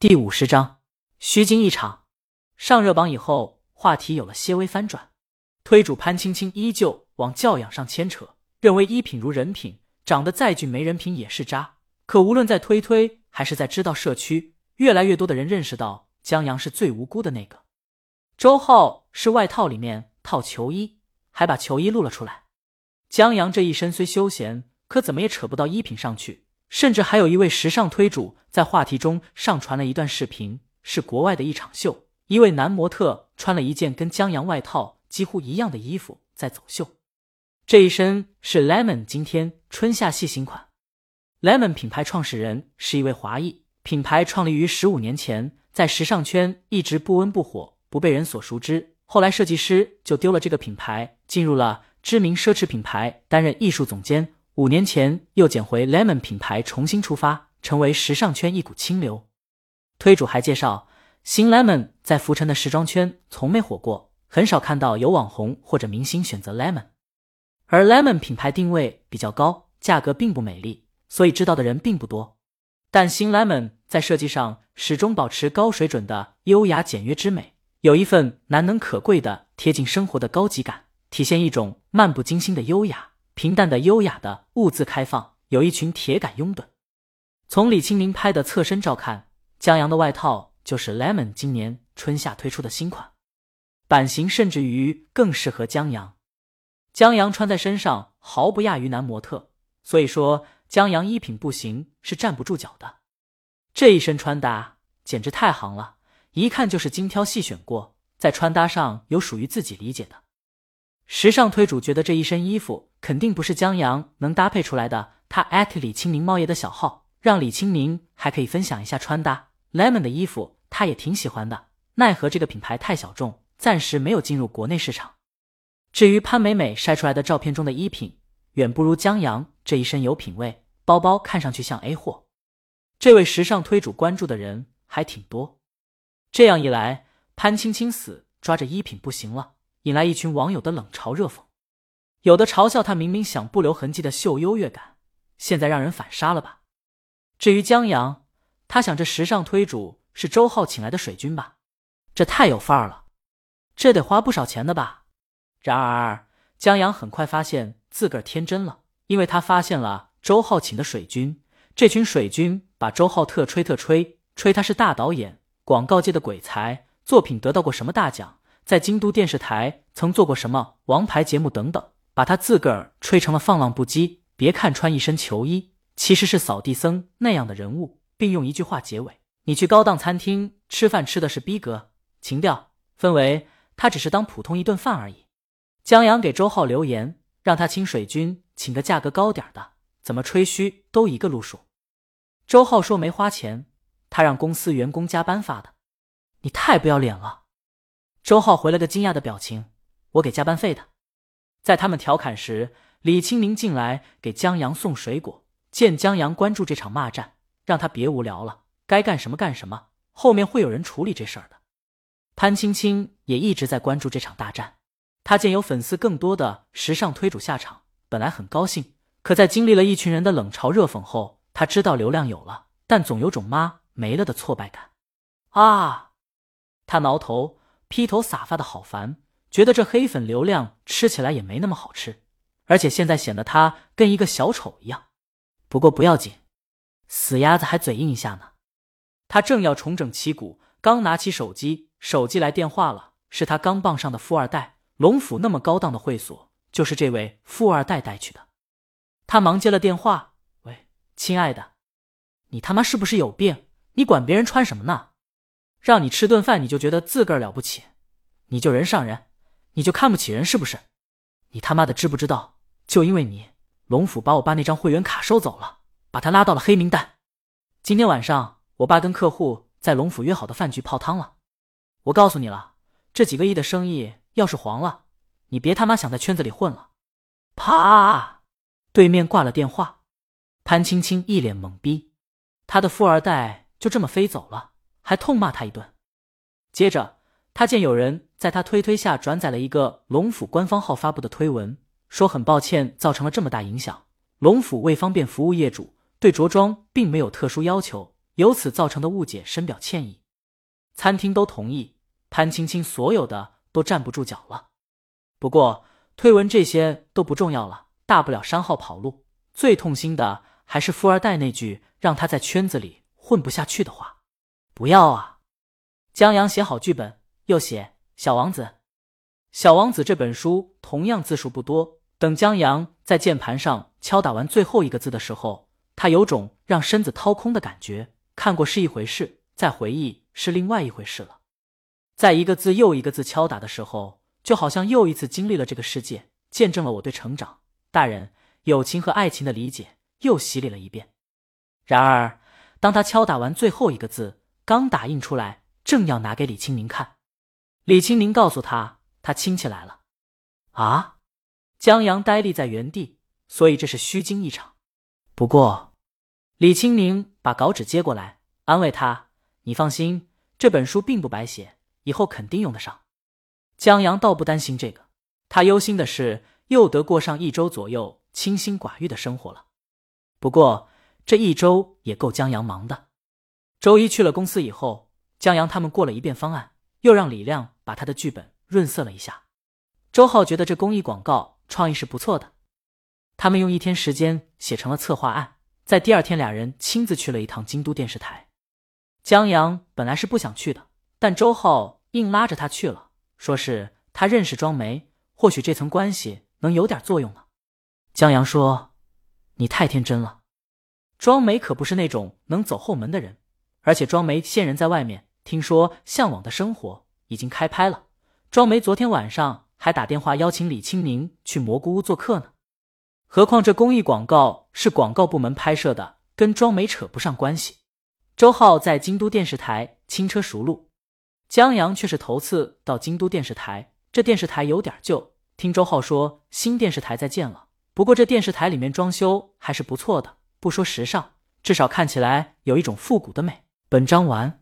第五十章，虚惊一场。上热榜以后，话题有了些微翻转。推主潘青青依旧往教养上牵扯，认为衣品如人品，长得再俊没人品也是渣。可无论在推推还是在知道社区，越来越多的人认识到江阳是最无辜的那个。周浩是外套里面套球衣，还把球衣露了出来。江阳这一身虽休闲，可怎么也扯不到衣品上去。甚至还有一位时尚推主在话题中上传了一段视频，是国外的一场秀，一位男模特穿了一件跟江阳外套几乎一样的衣服在走秀。这一身是 Lemon 今天春夏系新款。Lemon 品牌创始人是一位华裔，品牌创立于十五年前，在时尚圈一直不温不火，不被人所熟知。后来设计师就丢了这个品牌，进入了知名奢侈品牌担任艺术总监。五年前又捡回 Lemon 品牌，重新出发，成为时尚圈一股清流。推主还介绍，新 Lemon 在浮沉的时装圈从没火过，很少看到有网红或者明星选择 Lemon。而 Lemon 品牌定位比较高，价格并不美丽，所以知道的人并不多。但新 Lemon 在设计上始终保持高水准的优雅简约之美，有一份难能可贵的贴近生活的高级感，体现一种漫不经心的优雅。平淡的、优雅的，兀自开放，有一群铁杆拥趸。从李青明拍的侧身照看，江阳的外套就是 Lemon 今年春夏推出的新款，版型甚至于更适合江阳。江阳穿在身上毫不亚于男模特，所以说江阳衣品不行是站不住脚的。这一身穿搭简直太行了，一看就是精挑细选过，在穿搭上有属于自己理解的。时尚推主觉得这一身衣服肯定不是江阳能搭配出来的，他艾特李清明猫爷的小号，让李清明还可以分享一下穿搭。Lemon 的衣服他也挺喜欢的，奈何这个品牌太小众，暂时没有进入国内市场。至于潘美美晒出来的照片中的衣品，远不如江阳这一身有品位，包包看上去像 A 货。这位时尚推主关注的人还挺多，这样一来，潘青青死抓着衣品不行了。引来一群网友的冷嘲热讽，有的嘲笑他明明想不留痕迹的秀优越感，现在让人反杀了吧？至于江阳，他想这时尚推主是周浩请来的水军吧？这太有范儿了，这得花不少钱的吧？然而江阳很快发现自个儿天真了，因为他发现了周浩请的水军，这群水军把周浩特吹特吹，吹他是大导演，广告界的鬼才，作品得到过什么大奖？在京都电视台曾做过什么王牌节目等等，把他自个儿吹成了放浪不羁。别看穿一身球衣，其实是扫地僧那样的人物，并用一句话结尾：你去高档餐厅吃饭吃的是逼格、情调、氛围，他只是当普通一顿饭而已。江阳给周浩留言，让他请水军，请个价格高点的，怎么吹嘘都一个路数。周浩说没花钱，他让公司员工加班发的。你太不要脸了。周浩回了个惊讶的表情：“我给加班费的。”在他们调侃时，李清明进来给江阳送水果。见江阳关注这场骂战，让他别无聊了，该干什么干什么，后面会有人处理这事儿的。潘青青也一直在关注这场大战。他见有粉丝更多的时尚推主下场，本来很高兴，可在经历了一群人的冷嘲热讽后，他知道流量有了，但总有种妈没了的挫败感。啊！他挠头。披头散发的好烦，觉得这黑粉流量吃起来也没那么好吃，而且现在显得他跟一个小丑一样。不过不要紧，死鸭子还嘴硬一下呢。他正要重整旗鼓，刚拿起手机，手机来电话了，是他刚傍上的富二代。龙府那么高档的会所，就是这位富二代带去的。他忙接了电话：“喂，亲爱的，你他妈是不是有病？你管别人穿什么呢？”让你吃顿饭，你就觉得自个儿了不起？你就人上人，你就看不起人是不是？你他妈的知不知道？就因为你，龙府把我爸那张会员卡收走了，把他拉到了黑名单。今天晚上，我爸跟客户在龙府约好的饭局泡汤了。我告诉你了，这几个亿的生意要是黄了，你别他妈想在圈子里混了。啪！对面挂了电话，潘青青一脸懵逼，他的富二代就这么飞走了。还痛骂他一顿，接着他见有人在他推推下转载了一个龙府官方号发布的推文，说很抱歉造成了这么大影响。龙府为方便服务业主，对着装并没有特殊要求，由此造成的误解深表歉意。餐厅都同意，潘青青所有的都站不住脚了。不过推文这些都不重要了，大不了删号跑路。最痛心的还是富二代那句让他在圈子里混不下去的话：“不要啊！”江阳写好剧本，又写《小王子》。《小王子》这本书同样字数不多。等江阳在键盘上敲打完最后一个字的时候，他有种让身子掏空的感觉。看过是一回事，再回忆是另外一回事了。在一个字又一个字敲打的时候，就好像又一次经历了这个世界，见证了我对成长、大人、友情和爱情的理解，又洗礼了一遍。然而，当他敲打完最后一个字，刚打印出来，正要拿给李青宁看，李青宁告诉他，他亲戚来了。啊！江阳呆立在原地，所以这是虚惊一场。不过，李青宁把稿纸接过来，安慰他：“你放心，这本书并不白写，以后肯定用得上。”江阳倒不担心这个，他忧心的是又得过上一周左右清心寡欲的生活了。不过这一周也够江阳忙的。周一去了公司以后，江阳他们过了一遍方案，又让李亮把他的剧本润色了一下。周浩觉得这公益广告。创意是不错的，他们用一天时间写成了策划案，在第二天，俩人亲自去了一趟京都电视台。江阳本来是不想去的，但周浩硬拉着他去了，说是他认识庄梅，或许这层关系能有点作用呢。江阳说：“你太天真了，庄梅可不是那种能走后门的人，而且庄梅现人在外面，听说《向往的生活》已经开拍了。庄梅昨天晚上。”还打电话邀请李青宁去蘑菇屋做客呢，何况这公益广告是广告部门拍摄的，跟庄梅扯不上关系。周浩在京都电视台轻车熟路，江阳却是头次到京都电视台。这电视台有点旧，听周浩说新电视台在建了，不过这电视台里面装修还是不错的，不说时尚，至少看起来有一种复古的美。本章完。